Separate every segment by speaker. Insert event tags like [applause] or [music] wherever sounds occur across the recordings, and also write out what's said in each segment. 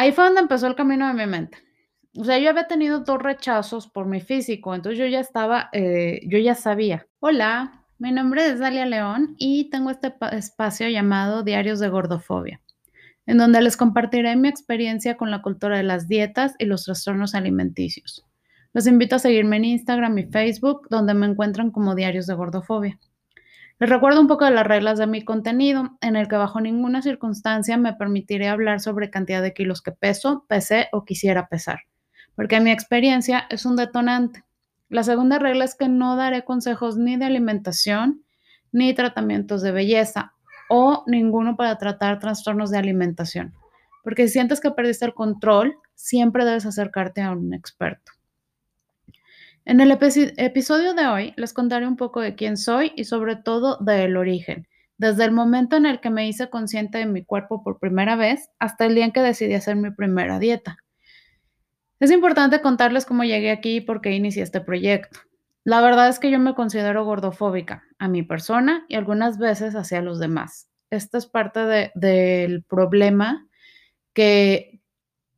Speaker 1: Ahí fue donde empezó el camino de mi mente. O sea, yo había tenido dos rechazos por mi físico, entonces yo ya estaba, eh, yo ya sabía. Hola, mi nombre es Dalia León y tengo este espacio llamado Diarios de Gordofobia, en donde les compartiré mi experiencia con la cultura de las dietas y los trastornos alimenticios. Los invito a seguirme en Instagram y Facebook, donde me encuentran como Diarios de Gordofobia. Les recuerdo un poco de las reglas de mi contenido, en el que bajo ninguna circunstancia me permitiré hablar sobre cantidad de kilos que peso, pesé o quisiera pesar porque mi experiencia es un detonante. La segunda regla es que no daré consejos ni de alimentación, ni tratamientos de belleza o ninguno para tratar trastornos de alimentación. Porque si sientes que perdiste el control, siempre debes acercarte a un experto. En el episodio de hoy les contaré un poco de quién soy y sobre todo del origen, desde el momento en el que me hice consciente de mi cuerpo por primera vez hasta el día en que decidí hacer mi primera dieta. Es importante contarles cómo llegué aquí y por qué inicié este proyecto. La verdad es que yo me considero gordofóbica a mi persona y algunas veces hacia los demás. Esta es parte del problema que,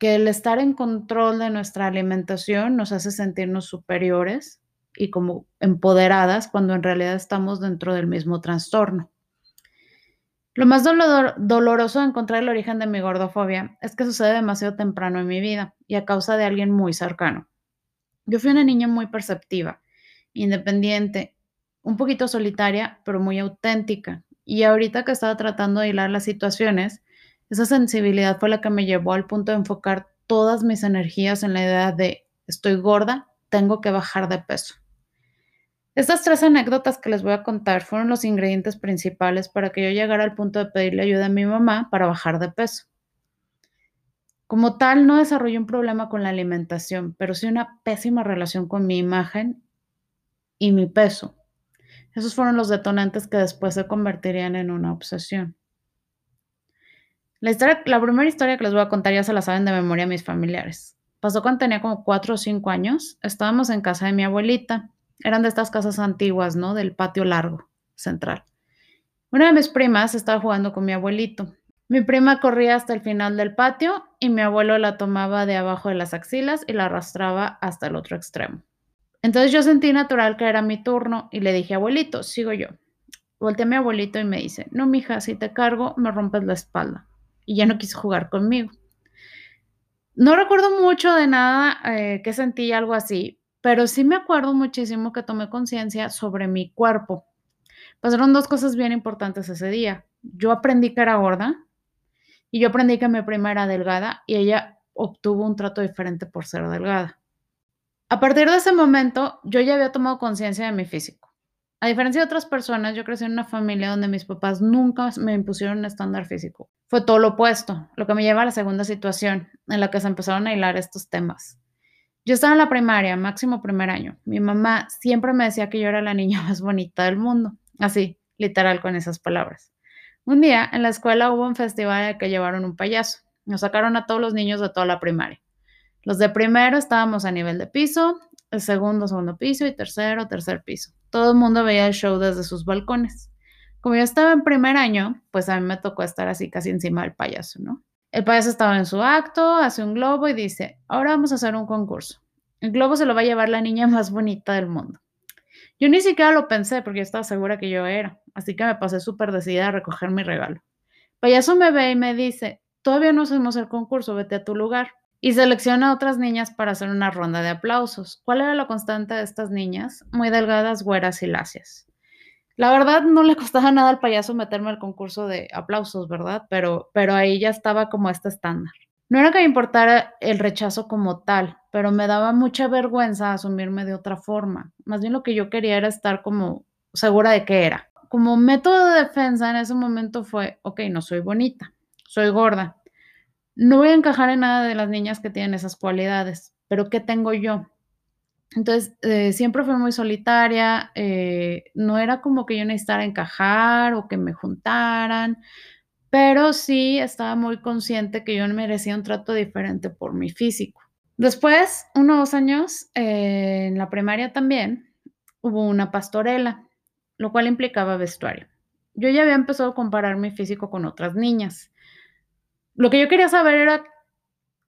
Speaker 1: que el estar en control de nuestra alimentación nos hace sentirnos superiores y como empoderadas cuando en realidad estamos dentro del mismo trastorno. Lo más doloroso de encontrar el origen de mi gordofobia es que sucede demasiado temprano en mi vida y a causa de alguien muy cercano. Yo fui una niña muy perceptiva, independiente, un poquito solitaria, pero muy auténtica. Y ahorita que estaba tratando de hilar las situaciones, esa sensibilidad fue la que me llevó al punto de enfocar todas mis energías en la idea de estoy gorda, tengo que bajar de peso. Estas tres anécdotas que les voy a contar fueron los ingredientes principales para que yo llegara al punto de pedirle ayuda a mi mamá para bajar de peso. Como tal, no desarrollé un problema con la alimentación, pero sí una pésima relación con mi imagen y mi peso. Esos fueron los detonantes que después se convertirían en una obsesión. La, primera historia que les voy a contar ya se la saben de memoria mis familiares. Pasó cuando tenía como cuatro o cinco años. Estábamos en casa de mi abuelita eran de estas casas antiguas, ¿no? Del patio largo, central. Una de mis primas estaba jugando con mi abuelito. Mi prima corría hasta el final del patio y mi abuelo la tomaba de abajo de las axilas y la arrastraba hasta el otro extremo. Entonces yo sentí natural que era mi turno y le dije, abuelito, sigo yo. Volteé a mi abuelito y me dice, no, mija, si te cargo, me rompes la espalda. Y ya no quiso jugar conmigo. No recuerdo mucho de nada eh, que sentí algo así, pero sí me acuerdo muchísimo que tomé conciencia sobre mi cuerpo. Pasaron dos cosas bien importantes ese día. Yo aprendí que era gorda y yo aprendí que mi prima era delgada y ella obtuvo un trato diferente por ser delgada. A partir de ese momento, yo ya había tomado conciencia de mi físico. A diferencia de otras personas, yo crecí en una familia donde mis papás nunca me impusieron un estándar físico. Fue todo lo opuesto, lo que me lleva a la segunda situación en la que se empezaron a hilar estos temas. Yo estaba en la primaria, máximo primer año. Mi mamá siempre me decía que yo era la niña [laughs] más bonita del mundo, así, literal con esas palabras. Un día en la escuela hubo un festival el que llevaron un payaso. Nos sacaron a todos los niños de toda la primaria. Los de primero estábamos a nivel de piso, el segundo, segundo piso y tercero, tercer piso. Todo el mundo veía el show desde sus balcones. Como yo estaba en primer año, pues a mí me tocó estar así casi encima del payaso, ¿no? El payaso estaba en su acto, hace un globo y dice, ahora vamos a hacer un concurso. El globo se lo va a llevar la niña más bonita del mundo. Yo ni siquiera lo pensé porque yo estaba segura que yo era, así que me pasé súper decidida a recoger mi regalo. El payaso me ve y me dice, todavía no hacemos el concurso, vete a tu lugar. Y selecciona a otras niñas para hacer una ronda de aplausos. ¿Cuál era la constante de estas niñas? Muy delgadas, güeras y lacias. La verdad no le [laughs] costaba nada al payaso meterme al concurso de aplausos, ¿verdad? Pero, pero ahí ya estaba como este estándar. No era que me importara el rechazo como tal, pero me daba mucha vergüenza asumirme de otra forma. Más bien lo que yo quería era estar como segura de que era. Como método de defensa en ese momento fue, ok, no soy bonita, soy gorda. No voy a encajar en nada de las niñas que tienen esas cualidades, pero ¿qué tengo yo? Entonces, eh, siempre fui muy solitaria, eh, no era como que yo necesitara encajar o que me juntaran, pero sí estaba muy consciente que yo merecía un trato diferente por mi físico. Después, unos años, eh, en la primaria también, hubo una pastorela, lo cual implicaba vestuario. Yo ya había empezado a comparar mi físico con otras niñas. Lo que yo quería saber era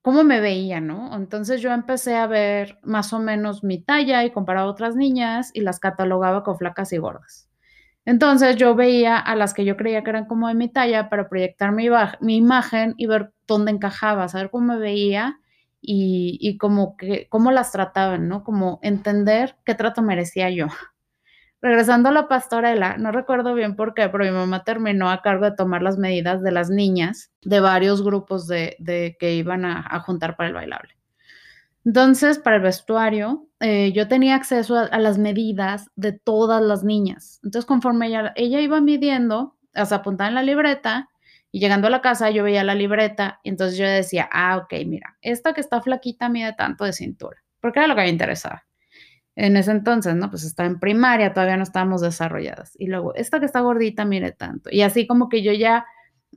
Speaker 1: cómo me veía, ¿no? Entonces yo empecé a ver más o menos mi talla y comparaba a otras niñas y las catalogaba con flacas y gordas. Entonces yo veía a las que yo creía que eran como de mi talla para proyectar mi, imagen y ver dónde encajaba, saber cómo me veía y, y que, cómo las trataban, ¿no? Como entender qué trato merecía yo. Regresando a la pastorela, no recuerdo bien por qué, pero mi mamá terminó a cargo de tomar las medidas de las niñas de varios grupos de, que iban a, juntar para el bailable. Entonces, para el vestuario, eh, yo tenía acceso a, las medidas de todas las niñas. Entonces, conforme ella, iba midiendo, sea, apuntaba en la libreta, y llegando a la casa yo veía la libreta, y entonces yo decía, ah, ok, mira, esta que está flaquita mide tanto de cintura, porque era lo que me interesaba en ese entonces, ¿no? Pues estaba en primaria, todavía no estábamos desarrolladas. Y luego, esta que está gordita, mire tanto. Y así como que yo ya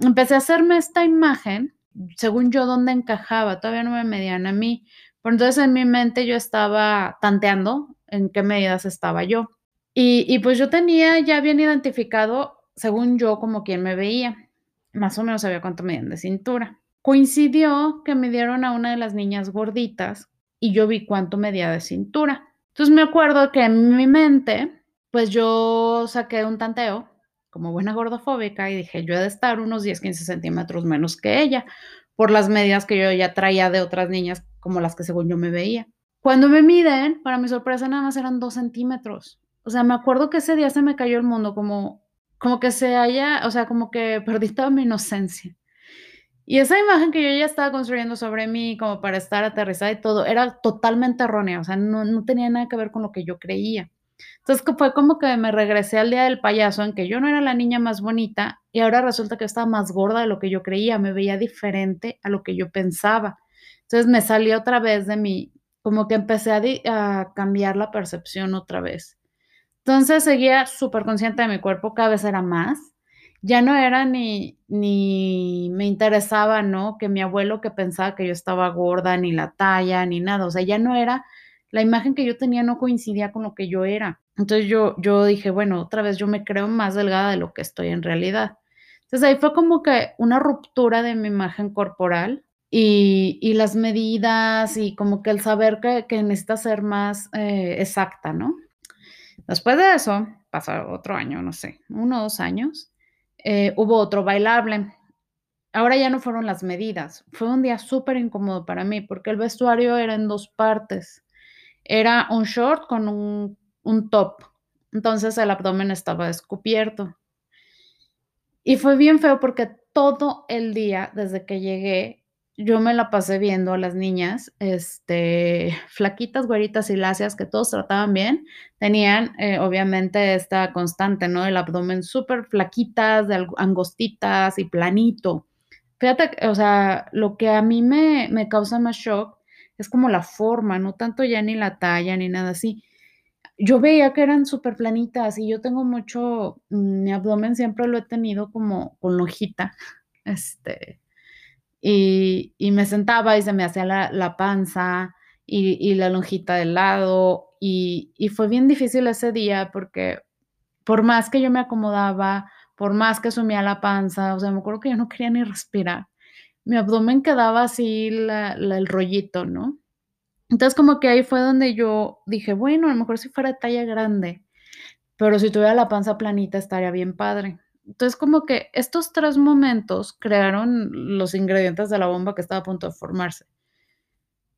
Speaker 1: empecé a hacerme esta imagen, según yo, dónde encajaba, todavía no me medían a mí. Pero entonces en mi mente yo estaba tanteando en qué medidas estaba yo. Y, y pues yo tenía ya bien identificado, según yo, como quien me veía. Más o menos sabía cuánto medían de cintura. Coincidió que me dieron a una de las niñas gorditas y yo vi cuánto medía de cintura. Entonces me acuerdo que en mi mente, pues yo saqué un tanteo como buena gordofóbica y dije, yo he de estar unos 10, 15 centímetros menos que ella por las medidas que yo ya traía de otras niñas como las que según yo me veía. Cuando me miden, para mi sorpresa nada más eran 2 centímetros. O sea, me acuerdo que ese día se me cayó el mundo como, como que se haya, o sea, como que perdí toda mi inocencia. Y esa imagen que yo ya estaba construyendo sobre mí como para estar aterrizada y todo, era totalmente errónea, o sea, no, no tenía nada que ver con lo que yo creía. Entonces fue como que me regresé al día del payaso en que yo no era la niña más bonita y ahora resulta que estaba más gorda de lo que yo creía, me veía diferente a lo que yo pensaba. Entonces me salí otra vez de mí, como que empecé a, a cambiar la percepción otra vez. Entonces seguía súper consciente de mi cuerpo, cada vez era más ya no era ni, ni me interesaba, ¿no? Que mi abuelo que pensaba que yo estaba gorda, ni la talla, ni nada. O sea, ya no era, la imagen que yo tenía no coincidía con lo que yo era. Entonces yo, yo dije, bueno, otra vez yo me creo más delgada de lo que estoy en realidad. Entonces ahí fue como que una ruptura de mi imagen corporal y, y las medidas y como que el saber que, que necesita ser más eh, exacta, ¿no? Después de eso, pasó otro año, no sé, uno o dos años, eh, hubo otro bailable. Ahora ya no fueron las medidas. Fue un día súper incómodo para mí porque el vestuario era en dos partes. Era un short con un, un top. Entonces el abdomen estaba descubierto. Y fue bien feo porque todo el día, desde que llegué, yo me la pasé viendo a las niñas, este, flaquitas, güeritas y lacias, que todos trataban bien, tenían eh, obviamente esta constante, ¿no? El abdomen súper flaquitas, de angostitas y planito. Fíjate, o sea, lo que a mí me, me causa más shock es como la forma, no tanto ya ni la talla ni nada así. Yo veía que eran súper planitas y yo tengo mucho, mm, mi abdomen siempre lo he tenido como con lojita, este, y, y, me sentaba y se me hacía la, la panza y, y, la lonjita del lado y, y, fue bien difícil ese día porque por más que yo me acomodaba, por más que sumía la panza, o sea, me acuerdo que yo no quería ni respirar, mi abdomen quedaba así la, la, el rollito, ¿no? Entonces como que ahí fue donde yo dije, bueno, a lo mejor si fuera talla grande, pero si tuviera la panza planita estaría bien padre. Entonces, como que estos tres momentos crearon los ingredientes de la bomba que estaba a punto de formarse.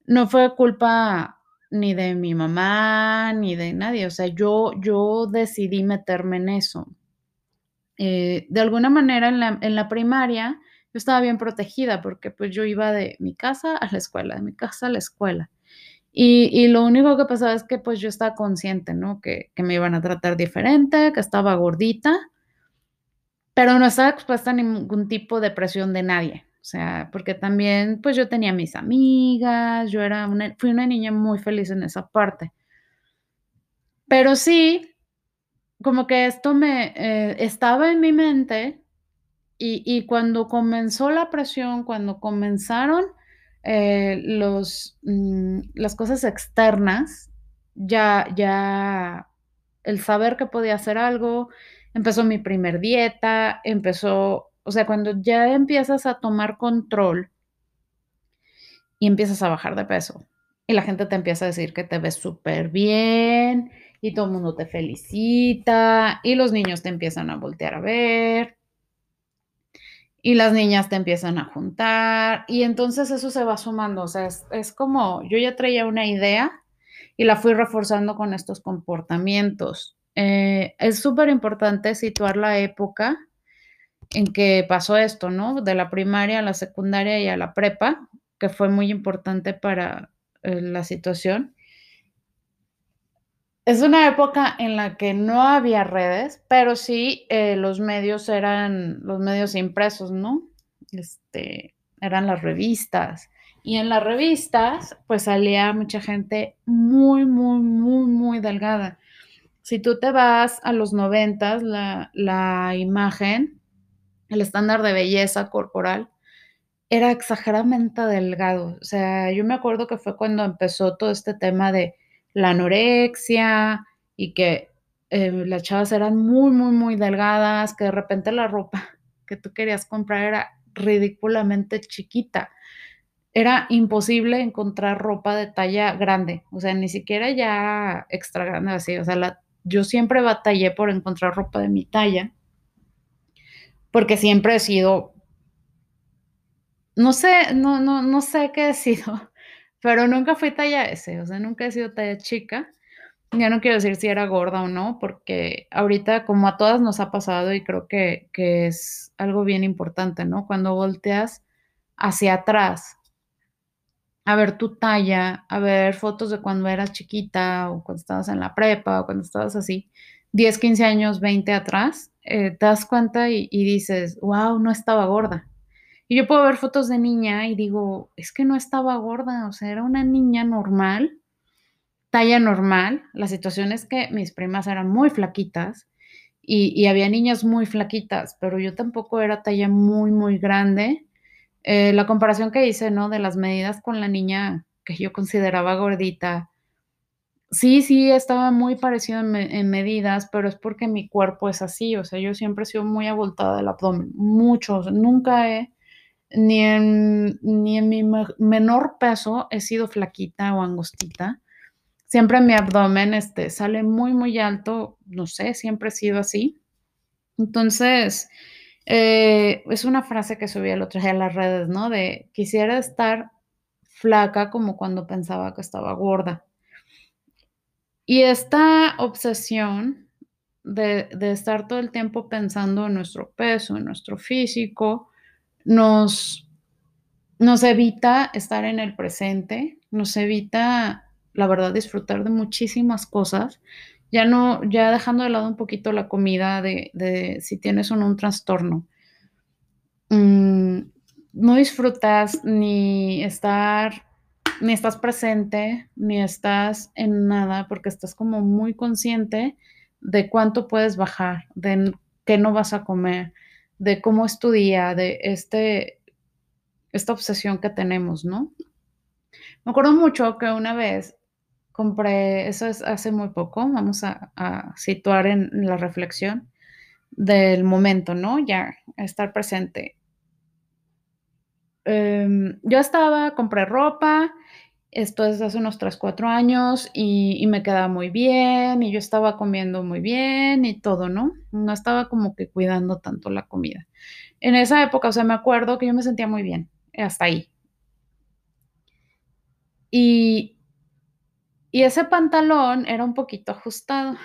Speaker 1: No fue culpa ni de mi mamá, ni de nadie. O sea, yo, yo decidí meterme en eso. Eh, de alguna manera, en la, en la primaria, yo estaba bien protegida porque pues yo iba de mi casa a la escuela, de mi casa a la escuela. Y, y, lo único que pasaba es que pues yo estaba consciente, ¿no? Que, que, me iban a tratar diferente, que estaba gordita pero no estaba expuesta a ningún tipo de presión de nadie. O sea, porque también, pues yo tenía mis amigas, yo era una, fui una niña muy feliz en esa parte. Pero sí, como que esto me eh, estaba en mi mente y, y, cuando comenzó la presión, cuando comenzaron eh, los, mm, las cosas externas, ya, ya el saber que podía hacer algo, empezó mi primer dieta, empezó, o sea, cuando ya empiezas a tomar control y empiezas a bajar de peso. Y la gente te empieza a decir que te ves súper bien y todo el mundo te felicita y los niños te empiezan a voltear a ver y las niñas te empiezan a juntar y entonces eso se va sumando, o sea, es, como yo ya traía una idea y la fui reforzando con estos comportamientos. Eh, es súper importante situar la época en que pasó esto, ¿no? De la primaria a la secundaria y a la prepa, que fue muy importante para eh, la situación. Es una época en la que no había redes, pero sí eh, los medios eran los medios impresos, ¿no? Este, eran las revistas. Y en las revistas, pues salía mucha gente muy, muy, muy, muy delgada. Si tú te vas a los noventas, la, la imagen, el estándar de belleza corporal, era exageradamente delgado. O sea, yo me acuerdo que fue cuando empezó todo este tema de la anorexia y que eh, las chavas eran muy, muy, muy delgadas, que de repente la ropa [laughs] que tú querías comprar era ridículamente chiquita. Era imposible encontrar ropa de talla grande, o sea, ni siquiera ya extra grande así, o sea, yo siempre batallé por encontrar ropa de mi talla, porque siempre he sido, no sé, no, no, no sé qué he sido, [laughs] pero nunca fui talla S, o sea, nunca he sido talla chica. Ya no quiero decir si era gorda o no, porque ahorita como a todas nos ha pasado y creo que, que es algo bien importante, ¿no? Cuando volteas hacia atrás a ver tu talla, a ver fotos de cuando eras chiquita o cuando estabas en la prepa o cuando estabas así, 10, 15 años, 20 atrás, eh, te das cuenta y, dices, wow, no estaba gorda. Y yo puedo ver fotos de niña y digo, es que no estaba gorda, o sea, era una niña normal, talla normal. La situación es que mis primas eran muy flaquitas y, había niñas muy flaquitas, pero yo tampoco era talla muy, muy grande. Eh, la comparación que hice, ¿no? De las medidas con la niña que yo consideraba gordita, sí, sí, estaba muy parecido en, medidas, pero es porque mi cuerpo es así, o sea, yo siempre he sido muy abultada del abdomen, mucho, nunca he ni en, ni en mi menor peso he sido flaquita o angostita. Siempre mi abdomen este, sale muy, muy alto, no sé, siempre he sido así. Entonces, eh, es una frase que subí el otro día a las redes, ¿no? De quisiera estar flaca como cuando pensaba que estaba gorda. Y esta obsesión de, de estar todo el tiempo pensando en nuestro peso, en nuestro físico, nos, nos evita estar en el presente, nos evita, la verdad, disfrutar de muchísimas cosas. Ya no, ya dejando de lado un poquito la comida de, si tienes o no un trastorno. Mm, no disfrutas ni estar, ni estás presente, ni estás en nada, porque estás como muy consciente de cuánto puedes bajar, de qué no vas a comer, de cómo es tu día, de este, esta obsesión que tenemos, ¿no? Me acuerdo mucho que una vez compré, eso es hace muy poco, vamos a, situar en la reflexión del momento, ¿no? Ya, estar presente. Em, yo estaba, compré ropa esto es hace unos 3, 4 años y, me quedaba muy bien y yo estaba comiendo muy bien y todo, ¿no? No estaba como que cuidando tanto la comida. En esa época, o sea, me acuerdo que yo me sentía muy bien, hasta ahí. Y, y ese pantalón era un poquito ajustado.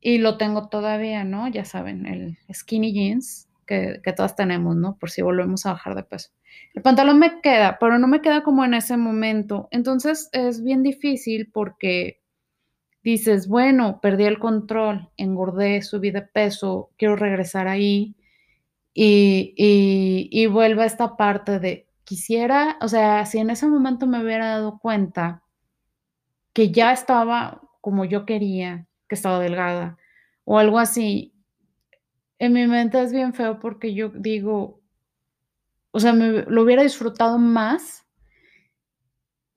Speaker 1: Y lo tengo todavía, ¿no? Ya saben, el skinny jeans que, que todas tenemos, ¿no? Por si volvemos a bajar de peso. El pantalón me queda, pero no me queda como en ese momento. Entonces es bien difícil porque dices, bueno, perdí el control, engordé, subí de peso, quiero regresar ahí. Y, y, y vuelve esta parte de, quisiera, o sea, si en ese momento me hubiera dado cuenta que ya estaba como yo quería, que estaba delgada o algo así, en mi mente es bien feo porque yo digo, o sea, me lo hubiera disfrutado más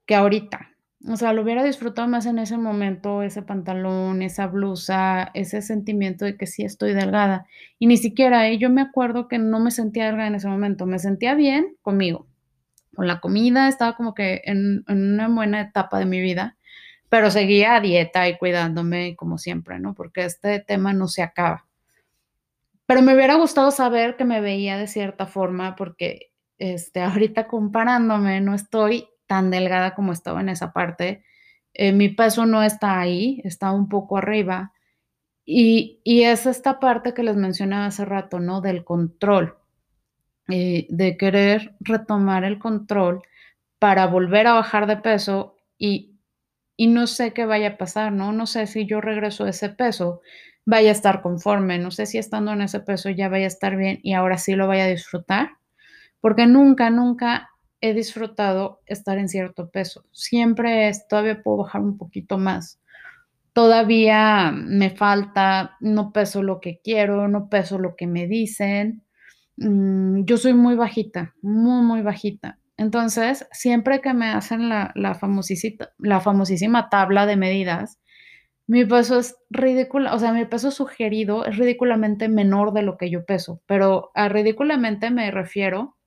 Speaker 1: que ahorita. O sea, lo hubiera disfrutado más en ese momento, ese pantalón, esa blusa, ese sentimiento de que sí estoy delgada. Y ni siquiera, ¿eh? yo me acuerdo que no me sentía delgada en ese momento, me sentía bien conmigo. con la comida, estaba como que en, en una buena etapa de mi vida, pero seguía dieta y cuidándome como siempre, ¿no? Porque este tema no se acaba. Pero me hubiera gustado saber que me veía de cierta forma porque este, [laughs] ahorita comparándome no estoy tan delgada como estaba en esa parte. Eh, mi peso no está ahí, está un poco arriba. Y, y, es esta parte que les mencionaba hace rato, ¿no? Del control, eh, de querer retomar el control para volver a bajar de peso y, y no sé qué vaya a pasar, ¿no? No sé si yo regreso a ese peso, vaya a estar conforme, no sé si estando en ese peso ya vaya a estar bien y ahora sí lo vaya a disfrutar, porque nunca, nunca he disfrutado estar en cierto peso. Siempre es, todavía puedo bajar un poquito más. Todavía me falta, no peso lo que quiero, no peso lo que me dicen. Mm, yo soy muy bajita, muy, muy bajita. Entonces, siempre que me hacen la, famosísima tabla de medidas, mi peso es ridículo, o sea, mi peso sugerido es ridículamente menor de lo que yo peso, pero a ridículamente me refiero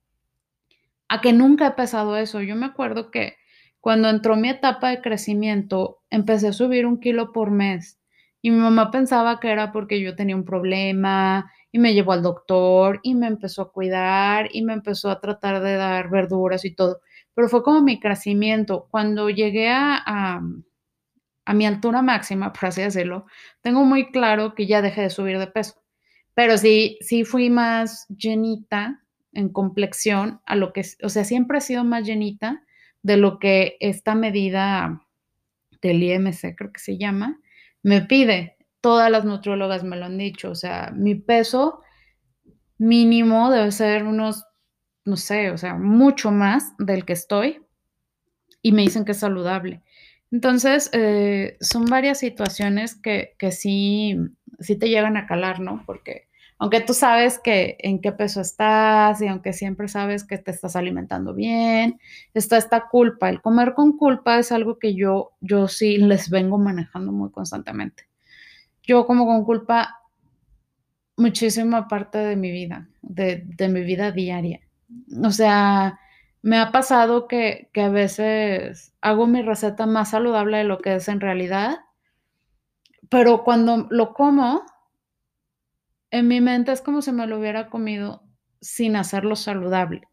Speaker 1: a que nunca he pesado eso. Yo me acuerdo que cuando entró mi etapa de crecimiento, empecé a subir un kilo por mes y mi mamá pensaba que era porque yo tenía un problema y me llevó al doctor y me empezó a cuidar y me empezó a tratar de dar verduras y todo. Pero fue como mi crecimiento. Cuando llegué a, a, mi altura máxima, [laughs] por así decirlo, tengo muy claro que ya dejé de subir de peso. Pero sí, sí fui más llenita en complexión a lo que, o sea, siempre he sido más llenita de lo que esta medida del IMC, creo que se llama, me pide. Todas las nutriólogas me lo han dicho, o sea, mi peso mínimo debe ser unos, no sé, o sea, mucho más del que estoy y me dicen que es saludable. Entonces, eh, son varias situaciones que, que sí, sí te llegan a calar, ¿no? Porque aunque tú sabes que en qué peso estás y aunque siempre sabes que te estás alimentando bien, está esta culpa. El comer con culpa es algo que yo, yo sí les vengo manejando muy constantemente. Yo como con culpa muchísima parte de mi vida, de, mi vida diaria. O sea, me ha pasado que, que, a veces hago mi receta más saludable de lo que es en realidad, pero cuando lo como, en mi mente es como si me lo hubiera comido sin hacerlo saludable.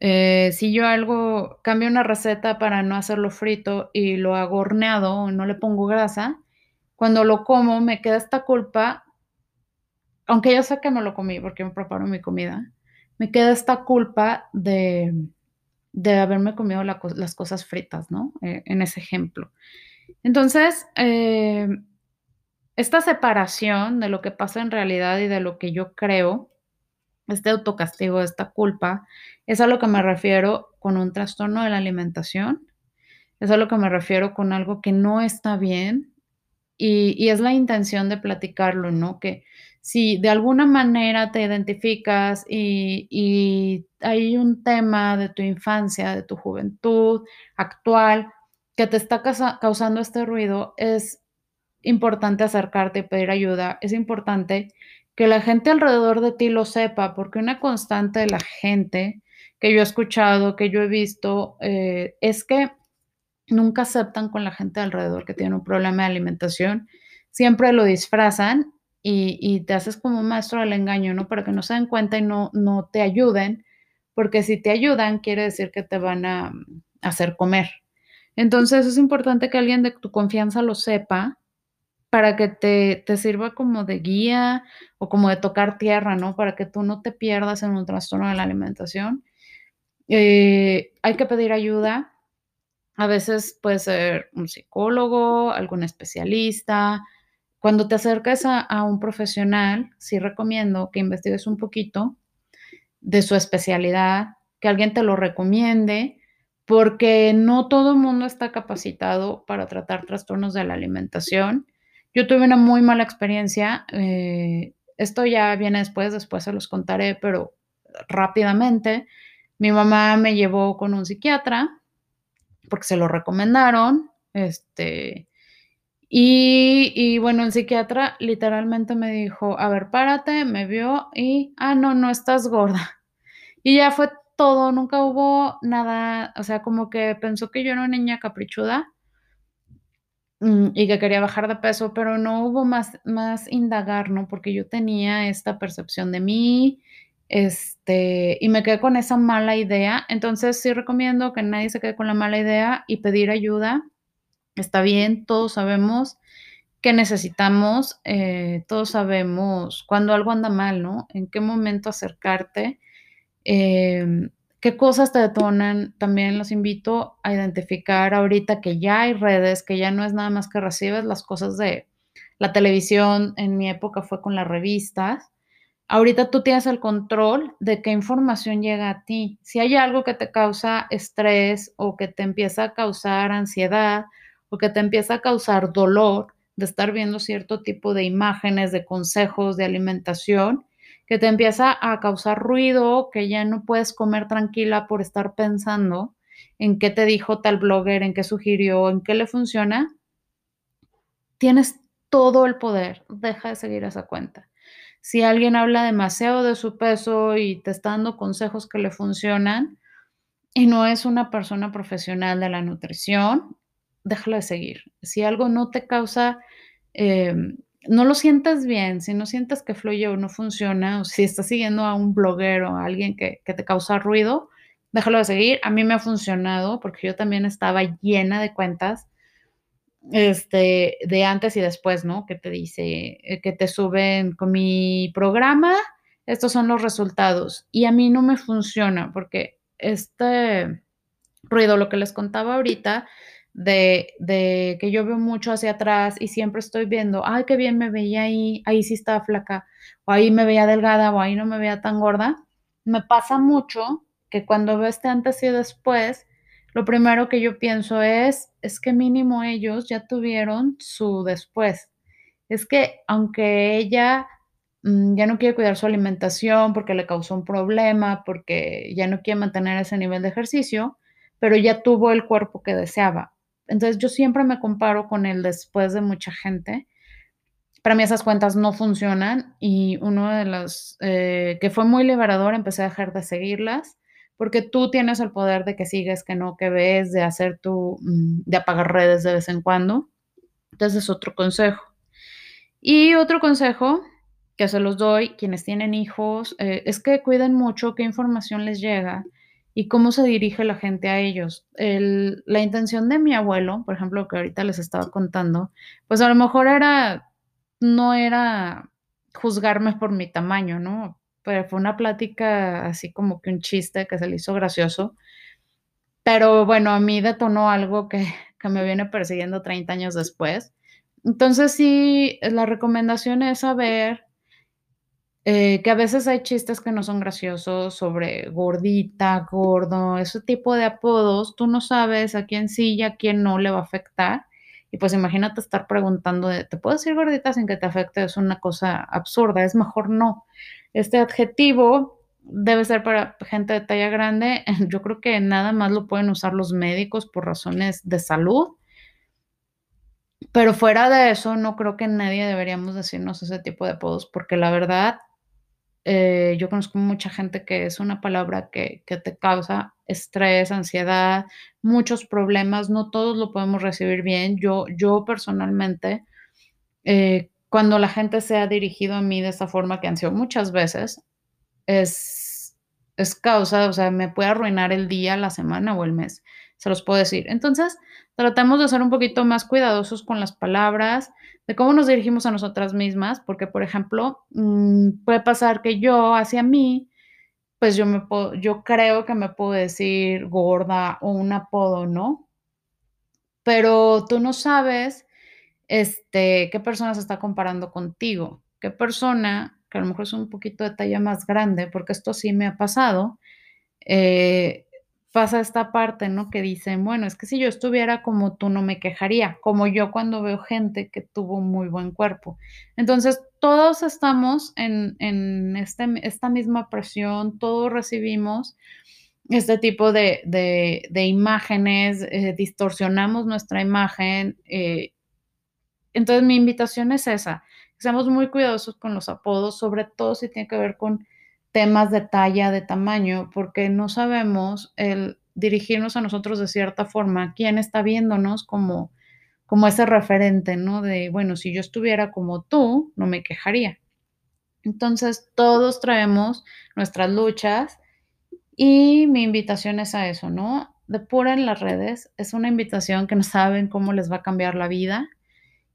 Speaker 1: Eh, si yo algo, cambio una receta para no hacerlo frito y lo hago horneado no le pongo grasa, cuando lo como me queda esta culpa, aunque yo sé que me lo comí porque me preparo mi comida, me queda esta culpa de, de haberme comido la, las cosas fritas, ¿no? Eh, en ese ejemplo. Entonces, eh, esta separación de lo que pasa en realidad y de lo que yo creo, este autocastigo, esta culpa, es a lo que me refiero con un trastorno de la alimentación, es a lo que me refiero con algo que no está bien y, es la intención de platicarlo, ¿no? Que si de alguna manera te identificas y, y, hay un tema de tu infancia, de tu juventud actual, que te está causando este ruido, es importante acercarte y pedir ayuda. Es importante que la gente alrededor de ti lo sepa, porque una constante de la gente que yo he escuchado, que yo he visto, eh, es que nunca aceptan con la gente alrededor que tiene un problema de alimentación, siempre lo disfrazan y, y, te haces como un maestro del engaño, ¿no? Para que no se den cuenta y no, no te ayuden, porque si te ayudan quiere decir que te van a, a hacer comer. Entonces es importante que alguien de tu confianza lo sepa para que te, te, sirva como de guía o como de tocar tierra, ¿no? Para que tú no te pierdas en un trastorno de la alimentación. Eh, hay que pedir ayuda. A veces puede ser un psicólogo, algún especialista, cuando te acerques a, a, un profesional, sí recomiendo que investigues un poquito de su especialidad, que alguien te lo recomiende, porque no todo el mundo está capacitado para tratar trastornos de la alimentación. Yo tuve una muy mala experiencia, eh, esto ya viene después, después se los contaré, pero rápidamente. Mi mamá me llevó con un psiquiatra porque se lo recomendaron, este, y, y, bueno, el psiquiatra literalmente me dijo, a ver, párate, me vio y, ah, no, no estás gorda. [laughs] Y ya fue todo, nunca hubo nada, o sea, como que pensó que yo era una niña caprichuda. Mm, y que quería bajar de peso, pero no hubo más más indagar, ¿no? Porque yo tenía esta percepción de mí, este, y me quedé con esa mala idea. Entonces, sí recomiendo que nadie se quede con la mala idea y pedir ayuda. Está bien, todos sabemos que necesitamos, eh, todos sabemos cuando algo anda mal, ¿no? En qué momento acercarte. Em, ¿Qué cosas te detonan? También los invito a identificar ahorita que ya hay redes, que ya no es nada más que recibes las cosas de la televisión, en mi época fue con las revistas. Ahorita tú tienes el control de qué información llega a ti. Si hay algo que te causa estrés o que te empieza a causar ansiedad o que te empieza a causar dolor de estar viendo cierto tipo de imágenes, de consejos, de alimentación, que te empieza a causar ruido, que ya no puedes comer tranquila por estar pensando en qué te dijo tal blogger, en qué sugirió, en qué le funciona, tienes todo el poder, deja de seguir esa cuenta. Si alguien habla demasiado de su peso y te está dando consejos que le funcionan y no es una persona profesional de la nutrición, déjala de seguir. Si algo no te causa eh, no lo sientas bien, si no sientes que fluye o no funciona, o si estás siguiendo a un blogger o a alguien que, te causa ruido, déjalo de seguir. A mí me ha funcionado porque yo también estaba llena de cuentas este, de antes y después, ¿no? Que te dice, eh, que te suben con mi programa, estos son los resultados. Y a mí no me funciona porque este ruido, lo que les contaba ahorita, de, que yo veo mucho hacia atrás y siempre estoy viendo, ay, qué bien me veía ahí, ahí sí estaba flaca, o ahí me veía delgada, o ahí no me veía tan gorda. Me pasa mucho que cuando veo este antes y después, lo primero que yo pienso es, es que mínimo ellos ya tuvieron su después. Es que aunque ella mm, ya no quiere cuidar su alimentación porque le causó un problema, porque ya no quiere mantener ese nivel de ejercicio, pero ya tuvo el cuerpo que deseaba. Entonces yo siempre me comparo con el después de mucha gente. Para mí esas cuentas no funcionan y uno de los eh, que fue muy liberador, empecé a dejar de seguirlas porque tú tienes el poder de que sigues, que no, que ves, de hacer tu, mm, de apagar redes de vez en cuando. Entonces es otro consejo. Y otro consejo que se los doy, quienes tienen hijos, eh, es que cuiden mucho qué información les llega y cómo se dirige la gente a ellos. la intención de mi abuelo, por ejemplo, que ahorita les estaba contando, pues a lo mejor era, no era juzgarme por mi tamaño, ¿no? Pero fue una plática así como que un chiste que se le hizo gracioso. Pero bueno, a mí detonó algo que, [laughs] que me viene persiguiendo 30 años después. Entonces sí, la recomendación es saber eh, que a veces hay chistes que no son graciosos sobre gordita, gordo, ese tipo de apodos, tú no sabes a quién sí y a quién no le va a afectar. Y pues imagínate estar preguntando, ¿te puedo decir gordita sin que te afecte? Es una cosa absurda, es mejor no. Este adjetivo debe ser para gente de talla grande. [laughs] Yo creo que nada más lo pueden usar los médicos por razones de salud. Pero fuera de eso, no creo que nadie deberíamos decirnos ese tipo de apodos, porque la verdad eh, yo conozco mucha gente que es una palabra que, te causa estrés, ansiedad, muchos problemas, no todos lo podemos recibir bien. Yo, yo personalmente, eh, cuando la gente se ha dirigido a mí de esa forma, que han sido muchas veces, es, es causa, o sea, me puede arruinar el día, la semana o el mes, se los puedo decir. Entonces, tratamos de ser un poquito más cuidadosos con las palabras, de cómo nos dirigimos a nosotras mismas, porque, por ejemplo, mm, puede pasar que yo hacia mí, pues yo, me puedo, yo creo que me puedo decir gorda o un apodo, ¿no? Pero tú no sabes este, qué persona se está comparando contigo, qué persona, que a lo mejor es un poquito de talla más grande, porque esto sí me ha pasado, eh, pasa esta parte, ¿no? Que dicen, bueno, es que si yo estuviera como tú no me quejaría, como yo cuando veo gente que tuvo muy buen cuerpo. Entonces, todos estamos en, en este, esta misma presión, todos recibimos este tipo de, de, imágenes, eh, distorsionamos nuestra imagen. Eh, entonces, mi invitación es esa, seamos muy cuidadosos con los apodos, sobre todo si tiene que ver con temas de talla, de tamaño, porque no sabemos el dirigirnos a nosotros de cierta forma, quién está viéndonos como, como ese referente, ¿no? De, bueno, si yo estuviera como tú, no me quejaría. Entonces, todos traemos nuestras luchas y mi invitación es a eso, ¿no? Depuren las redes, es una invitación que no saben cómo les va a cambiar la vida.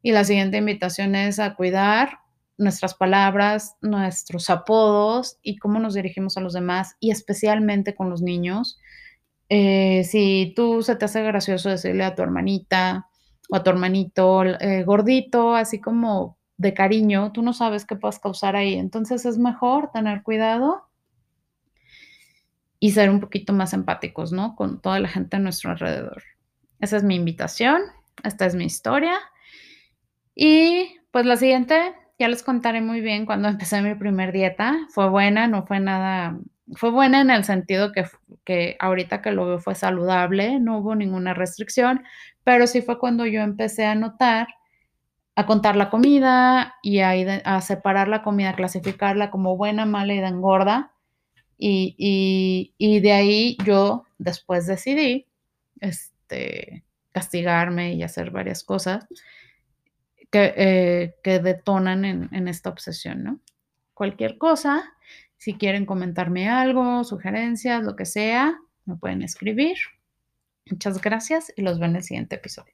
Speaker 1: Y la siguiente invitación es a cuidar nuestras palabras, nuestros apodos y cómo nos dirigimos a los demás y especialmente con los niños. Eh, si tú se te hace gracioso decirle a tu hermanita o a tu hermanito eh, gordito, así como de cariño, tú no sabes qué puedes causar ahí. Entonces es mejor tener cuidado y ser un poquito más empáticos, ¿no? Con toda la gente a nuestro alrededor. Esa es mi invitación, esta es mi historia. Y pues la siguiente, ya les contaré muy bien cuando [laughs] empecé mi primer dieta. Fue buena, no fue nada, fue buena en el sentido que, que ahorita que lo veo fue saludable, no hubo ninguna restricción, pero sí fue cuando yo empecé a notar a contar la comida y a, a, separar la comida, clasificarla como buena, mala y de engorda. Y, y, y, de ahí yo después decidí este, castigarme y hacer varias cosas que, eh, que detonan en, en, esta obsesión, ¿no? Cualquier cosa, si quieren comentarme algo, sugerencias, lo que sea, me pueden escribir. Muchas gracias y los veo en el siguiente episodio.